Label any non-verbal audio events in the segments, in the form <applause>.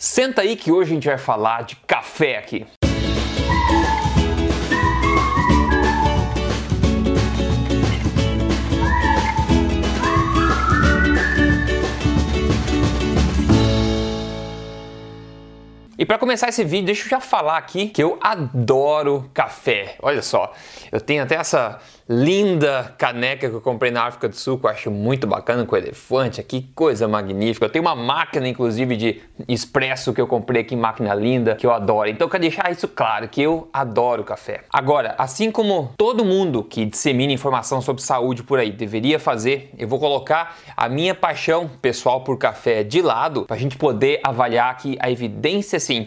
Senta aí que hoje a gente vai falar de café aqui. Para começar esse vídeo, deixa eu já falar aqui que eu adoro café. Olha só, eu tenho até essa linda caneca que eu comprei na África do Sul, que eu acho muito bacana, com elefante aqui, coisa magnífica. Eu tenho uma máquina, inclusive, de expresso que eu comprei aqui, máquina linda, que eu adoro. Então, eu quero deixar isso claro, que eu adoro café. Agora, assim como todo mundo que dissemina informação sobre saúde por aí deveria fazer, eu vou colocar a minha paixão pessoal por café de lado, para a gente poder avaliar aqui a evidência científica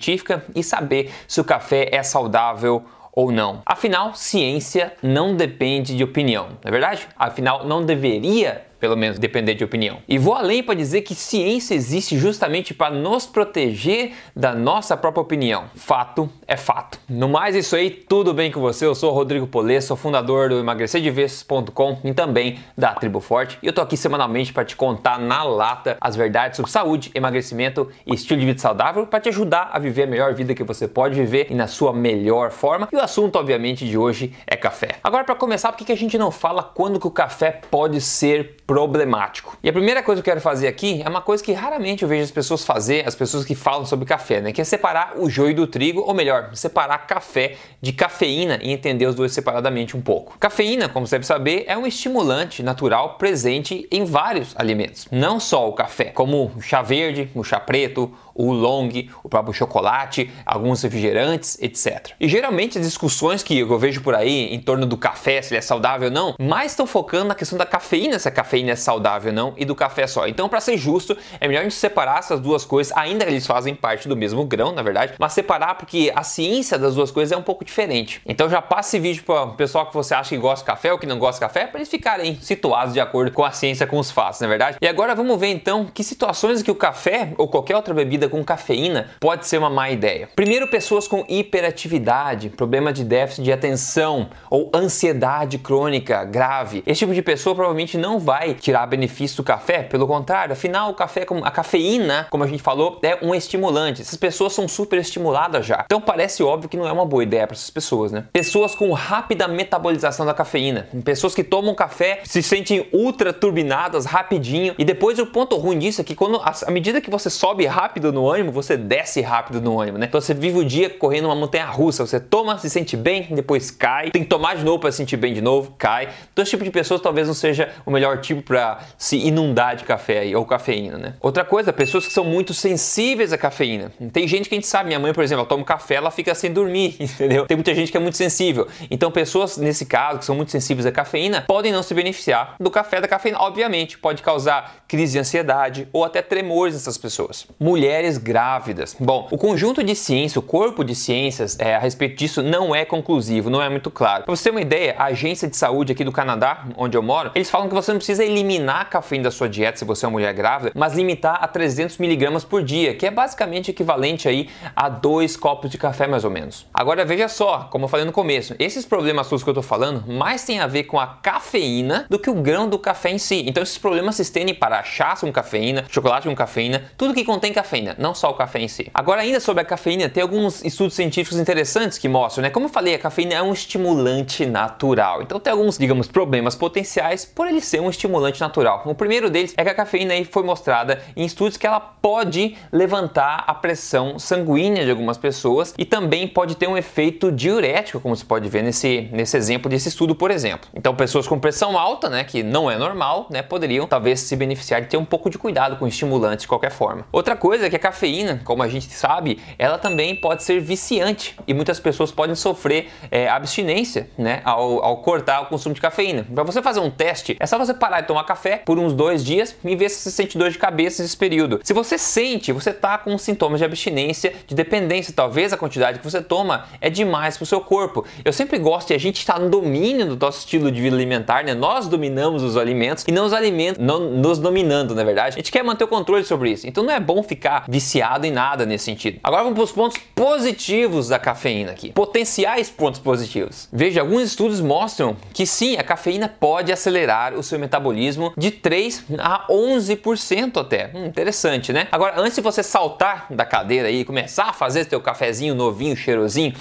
e saber se o café é saudável ou não. Afinal, ciência não depende de opinião, não é verdade? Afinal, não deveria pelo menos depender de opinião. E vou além para dizer que ciência existe justamente para nos proteger da nossa própria opinião. Fato é fato. No mais, isso aí, tudo bem com você? Eu sou o Rodrigo Polê, sou fundador do emagrecerdevezes.com e também da Tribo Forte. E eu tô aqui semanalmente para te contar na lata as verdades sobre saúde, emagrecimento e estilo de vida saudável para te ajudar a viver a melhor vida que você pode viver e na sua melhor forma. E o assunto, obviamente, de hoje é café. Agora, para começar, por que a gente não fala quando que o café pode ser problemático. E a primeira coisa que eu quero fazer aqui é uma coisa que raramente eu vejo as pessoas fazer, as pessoas que falam sobre café, né? Que é separar o joio do trigo, ou melhor, separar café de cafeína e entender os dois separadamente um pouco. Cafeína, como você deve saber, é um estimulante natural presente em vários alimentos, não só o café, como o chá verde, o chá preto, o long, o próprio chocolate, alguns refrigerantes, etc. E geralmente as discussões que eu vejo por aí em torno do café, se ele é saudável ou não, mais estão focando na questão da cafeína, se a cafeína é saudável ou não, e do café só. Então, para ser justo, é melhor a gente separar essas duas coisas, ainda que eles fazem parte do mesmo grão, na verdade, mas separar porque a ciência das duas coisas é um pouco diferente. Então, já passe esse vídeo para o pessoal que você acha que gosta de café ou que não gosta de café, para eles ficarem situados de acordo com a ciência, com os fatos, na é verdade? E agora vamos ver então que situações que o café ou qualquer outra bebida com cafeína pode ser uma má ideia. Primeiro, pessoas com hiperatividade, problema de déficit de atenção ou ansiedade crônica grave. Esse tipo de pessoa provavelmente não vai tirar benefício do café, pelo contrário, afinal o café, a cafeína, como a gente falou, é um estimulante. Essas pessoas são super estimuladas já. Então parece óbvio que não é uma boa ideia para essas pessoas, né? Pessoas com rápida metabolização da cafeína, pessoas que tomam café se sentem ultra turbinadas rapidinho. E depois o ponto ruim disso é que quando à medida que você sobe rápido no ânimo, você desce rápido no ânimo, né? Então você vive o dia correndo uma montanha russa, você toma, se sente bem, depois cai, tem que tomar de novo para se sentir bem de novo, cai. Então esse tipo de pessoas talvez não seja o melhor tipo para se inundar de café ou cafeína, né? Outra coisa, pessoas que são muito sensíveis à cafeína. Tem gente que a gente sabe, minha mãe, por exemplo, ela toma café, ela fica sem dormir, <laughs> entendeu? Tem muita gente que é muito sensível. Então pessoas nesse caso que são muito sensíveis à cafeína podem não se beneficiar do café da cafeína. Obviamente, pode causar crise de ansiedade ou até tremores nessas pessoas. Mulheres grávidas. Bom, o conjunto de ciência, o corpo de ciências é, a respeito disso não é conclusivo, não é muito claro. Para você ter uma ideia, a agência de saúde aqui do Canadá, onde eu moro, eles falam que você não precisa eliminar a cafeína da sua dieta se você é uma mulher grávida, mas limitar a 300 miligramas por dia, que é basicamente equivalente aí a dois copos de café mais ou menos. Agora veja só, como eu falei no começo, esses problemas todos que eu tô falando mais tem a ver com a cafeína do que o grão do café em si. Então esses problemas se estendem para chás com cafeína, chocolate com cafeína, tudo que contém cafeína, não só o café em si. Agora ainda sobre a cafeína, tem alguns estudos científicos interessantes que mostram, né? Como eu falei, a cafeína é um estimulante natural. Então tem alguns, digamos, problemas potenciais por ele ser um estimulante natural. O primeiro deles é que a cafeína aí foi mostrada em estudos que ela pode levantar a pressão sanguínea de algumas pessoas e também pode ter um efeito diurético, como você pode ver nesse, nesse exemplo desse estudo, por exemplo. Então pessoas com pressão alta, né, que não é normal, né, poderiam talvez se beneficiar de ter um pouco de cuidado com estimulantes de qualquer forma. Outra coisa é que a cafeína, como a gente sabe, ela também pode ser viciante e muitas pessoas podem sofrer é, abstinência, né, ao, ao cortar o consumo de cafeína. Para você fazer um teste, é só você parar de tomar café por uns dois dias e ver se você sente dor de cabeça nesse período. Se você sente, você tá com sintomas de abstinência, de dependência, talvez a quantidade que você toma é demais para o seu corpo. Eu sempre gosto de a gente estar tá no domínio do nosso estilo de vida alimentar, né? Nós dominamos os alimentos e não os alimentos não nos dominando, na verdade. A gente quer manter o controle sobre isso. Então não é bom ficar viciado em nada nesse sentido. Agora vamos para os pontos positivos da cafeína aqui. Potenciais pontos positivos. Veja, alguns estudos mostram que sim, a cafeína pode acelerar o seu metabolismo de 3 a 11% até. Hum, interessante, né? Agora, antes de você saltar da cadeira e começar a fazer seu cafezinho novinho, cheirosinho,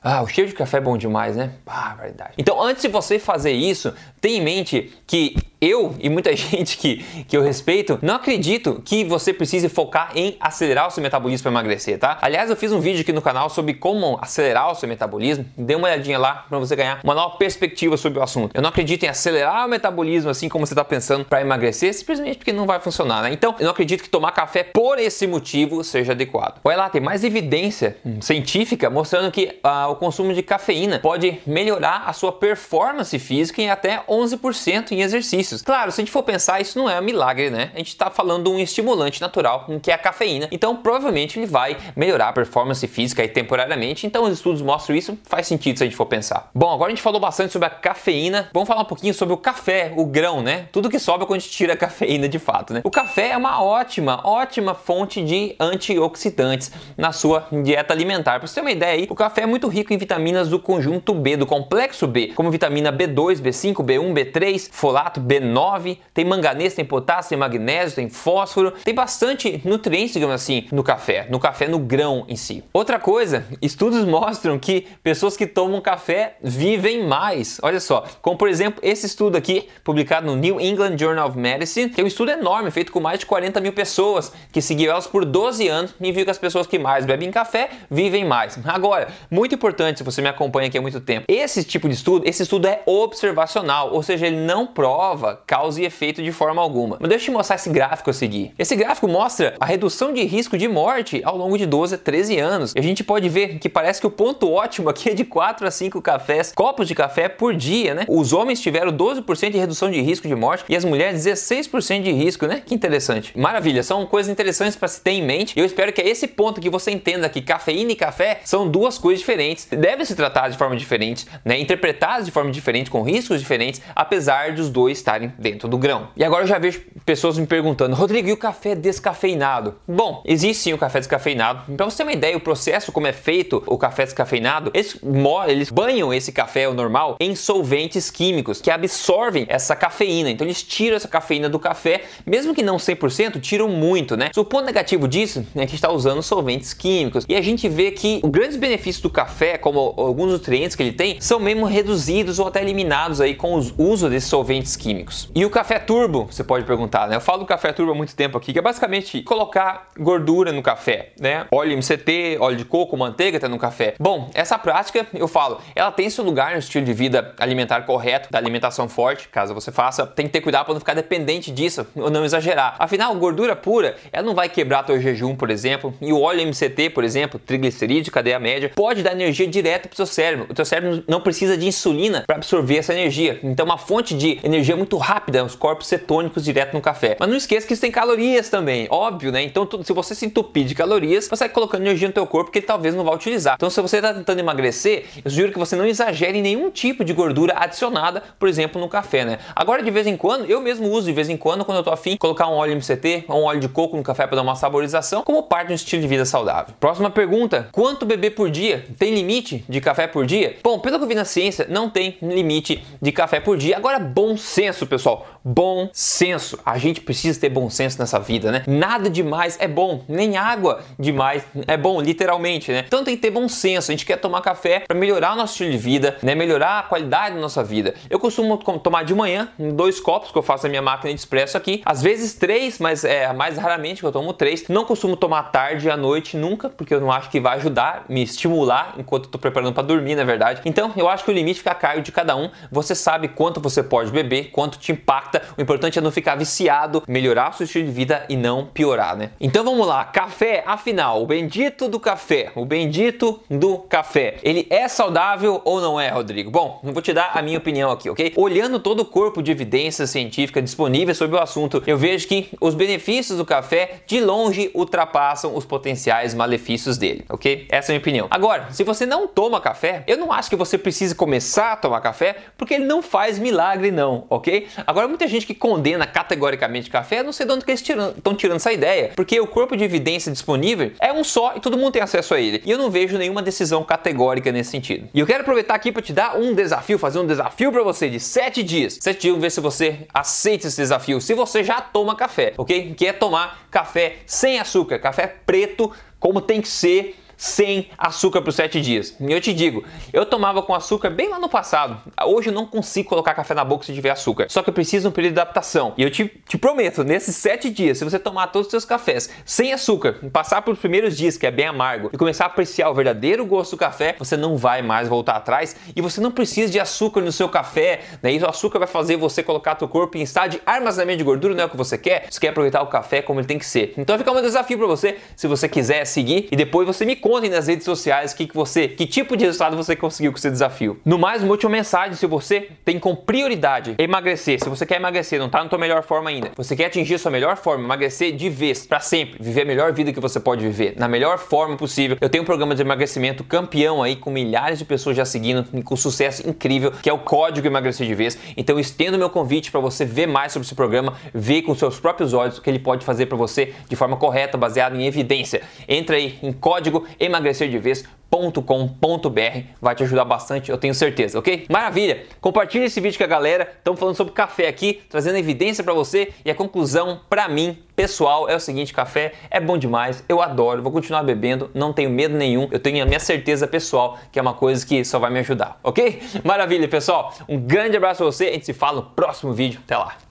ah, o cheiro de café é bom demais, né? Ah, verdade. Então, antes de você fazer isso, tenha em mente que eu e muita <laughs> gente que, que eu respeito não acredito que você precise focar em acelerar o seu metabolismo para emagrecer, tá? Aliás, eu fiz um vídeo aqui no canal sobre como acelerar o seu metabolismo. Dê uma olhadinha lá para você ganhar uma nova perspectiva sobre o assunto. Eu não acredito em acelerar o metabolismo assim como você está pensando para emagrecer, simplesmente porque não vai funcionar, né? Então, eu não acredito que tomar café por esse motivo seja adequado. Olha lá, tem mais evidência científica mostrando que ah, o consumo de cafeína pode melhorar a sua performance física em até 11% em exercício benefícios. Claro, se a gente for pensar, isso não é um milagre, né? A gente está falando de um estimulante natural, que é a cafeína. Então, provavelmente ele vai melhorar a performance física temporariamente. Então, os estudos mostram isso, faz sentido se a gente for pensar. Bom, agora a gente falou bastante sobre a cafeína. Vamos falar um pouquinho sobre o café, o grão, né? Tudo que sobra quando a gente tira a cafeína de fato, né? O café é uma ótima, ótima fonte de antioxidantes na sua dieta alimentar. Para você ter uma ideia aí, o café é muito rico em vitaminas do conjunto B, do complexo B, como vitamina B2, B5, B1, B3, folato, B B9, tem manganês, tem potássio, tem magnésio, tem fósforo, tem bastante nutrientes, digamos assim, no café, no café no grão em si. Outra coisa, estudos mostram que pessoas que tomam café vivem mais. Olha só, como por exemplo esse estudo aqui, publicado no New England Journal of Medicine, que é um estudo enorme, feito com mais de 40 mil pessoas, que seguiu elas por 12 anos e viu que as pessoas que mais bebem café vivem mais. Agora, muito importante, se você me acompanha aqui há muito tempo, esse tipo de estudo, esse estudo é observacional, ou seja, ele não prova causa e efeito de forma alguma. Mas deixa eu te mostrar esse gráfico a seguir. Esse gráfico mostra a redução de risco de morte ao longo de 12 a 13 anos. E a gente pode ver que parece que o ponto ótimo aqui é de 4 a 5 cafés, copos de café por dia, né? Os homens tiveram 12% de redução de risco de morte e as mulheres 16% de risco, né? Que interessante. Maravilha, são coisas interessantes para se ter em mente. Eu espero que é esse ponto que você entenda que cafeína e café são duas coisas diferentes, devem se tratar de forma diferente, né? Interpretadas de forma diferente, com riscos diferentes, apesar dos dois estarem estarem dentro do grão. E agora eu já vejo pessoas me perguntando, Rodrigo, e o café descafeinado? Bom, existe sim o café descafeinado. Para você ter uma ideia, o processo como é feito o café descafeinado, eles, eles banham esse café, o normal, em solventes químicos que absorvem essa cafeína. Então eles tiram essa cafeína do café, mesmo que não 100%, tiram muito, né? O ponto negativo disso é que está usando solventes químicos. E a gente vê que os grandes benefícios do café, como alguns nutrientes que ele tem, são mesmo reduzidos ou até eliminados aí com o uso desses solventes químicos. E o café turbo, você pode perguntar, né? Eu falo do café turbo há muito tempo aqui, que é basicamente colocar gordura no café, né? Óleo MCT, óleo de coco, manteiga até no café. Bom, essa prática, eu falo, ela tem seu lugar no estilo de vida alimentar correto, da alimentação forte, caso você faça. Tem que ter cuidado para não ficar dependente disso ou não exagerar. Afinal, gordura pura, ela não vai quebrar teu jejum, por exemplo, e o óleo MCT, por exemplo, triglicerídeo, cadeia média, pode dar energia direta para o seu cérebro. O teu cérebro não precisa de insulina para absorver essa energia. Então, uma fonte de energia muito rápida, os corpos cetônicos direto no café. Mas não esqueça que isso tem calorias também, óbvio, né? Então, se você se entupir de calorias, você vai colocando energia no teu corpo que ele talvez não vá utilizar. Então, se você está tentando emagrecer, eu sugiro que você não exagere em nenhum tipo de gordura adicionada, por exemplo, no café, né? Agora, de vez em quando, eu mesmo uso de vez em quando, quando eu tô afim, colocar um óleo MCT ou um óleo de coco no café para dar uma saborização, como parte de um estilo de vida saudável. Próxima pergunta: quanto beber por dia? Tem limite de café por dia? Bom, pelo que eu vi na ciência, não tem limite de café por dia. Agora, bom senso, pessoal. Bom senso. A gente precisa ter bom senso nessa vida, né? Nada demais é bom, nem água demais é bom, literalmente, né? Então tem que ter bom senso. A gente quer tomar café para melhorar o nosso estilo de vida, né? Melhorar a qualidade da nossa vida. Eu costumo tomar de manhã dois copos que eu faço na minha máquina de expresso aqui, às vezes três, mas é mais raramente que eu tomo três. Não costumo tomar tarde e à noite nunca, porque eu não acho que vai ajudar, me estimular enquanto eu tô preparando para dormir, na verdade. Então eu acho que o limite fica a cargo de cada um. Você sabe quanto você pode beber, quanto te impacta. O importante é não ficar viciado, melhorar o seu estilo de vida e não piorar, né? Então vamos lá, café, afinal, o bendito do café, o bendito do café, ele é saudável ou não é, Rodrigo? Bom, vou te dar a minha opinião aqui, ok? Olhando todo o corpo de evidências científicas disponíveis sobre o assunto, eu vejo que os benefícios do café de longe ultrapassam os potenciais malefícios dele, ok? Essa é a minha opinião. Agora, se você não toma café, eu não acho que você precise começar a tomar café, porque ele não faz milagre não, ok? Agora, muita gente que condena categoricamente café, não sei de onde que eles estão tirando essa ideia, porque o corpo de evidência disponível é um só e todo mundo tem acesso a ele. E eu não vejo nenhuma decisão categórica nesse sentido. E eu quero aproveitar aqui para te dar um desafio, fazer um desafio para você de 7 dias. 7 dias, ver se você aceita esse desafio, se você já toma café, ok? Que é tomar café sem açúcar, café preto, como tem que ser sem açúcar por 7 dias. E eu te digo, eu tomava com açúcar bem lá no passado. Hoje eu não consigo colocar café na boca se tiver açúcar. Só que eu preciso um período de adaptação. E eu te, te prometo, nesses 7 dias, se você tomar todos os seus cafés sem açúcar, passar pelos primeiros dias, que é bem amargo, e começar a apreciar o verdadeiro gosto do café, você não vai mais voltar atrás e você não precisa de açúcar no seu café. Né? E o açúcar vai fazer você colocar seu corpo em estado de armazenamento de gordura, não é o que você quer. Você quer aproveitar o café como ele tem que ser. Então fica um desafio para você, se você quiser seguir, e depois você me contem nas redes sociais que, que você, que tipo de resultado você conseguiu com esse desafio. No mais, uma última mensagem, se você tem como prioridade emagrecer, se você quer emagrecer, não está na sua melhor forma ainda, você quer atingir a sua melhor forma, emagrecer de vez, para sempre, viver a melhor vida que você pode viver, na melhor forma possível. Eu tenho um programa de emagrecimento campeão aí, com milhares de pessoas já seguindo, com sucesso incrível, que é o Código Emagrecer de Vez. Então estendo meu convite para você ver mais sobre esse programa, ver com seus próprios olhos o que ele pode fazer para você de forma correta, baseado em evidência. Entra aí em Código Emagrecer emagrecerdevez.com.br vai te ajudar bastante, eu tenho certeza, ok? Maravilha! Compartilhe esse vídeo com a galera. Estamos falando sobre café aqui, trazendo evidência para você e a conclusão para mim, pessoal, é o seguinte: café é bom demais, eu adoro, vou continuar bebendo, não tenho medo nenhum, eu tenho a minha certeza pessoal que é uma coisa que só vai me ajudar, ok? Maravilha, pessoal! Um grande abraço a você, a gente se fala no próximo vídeo. Até lá!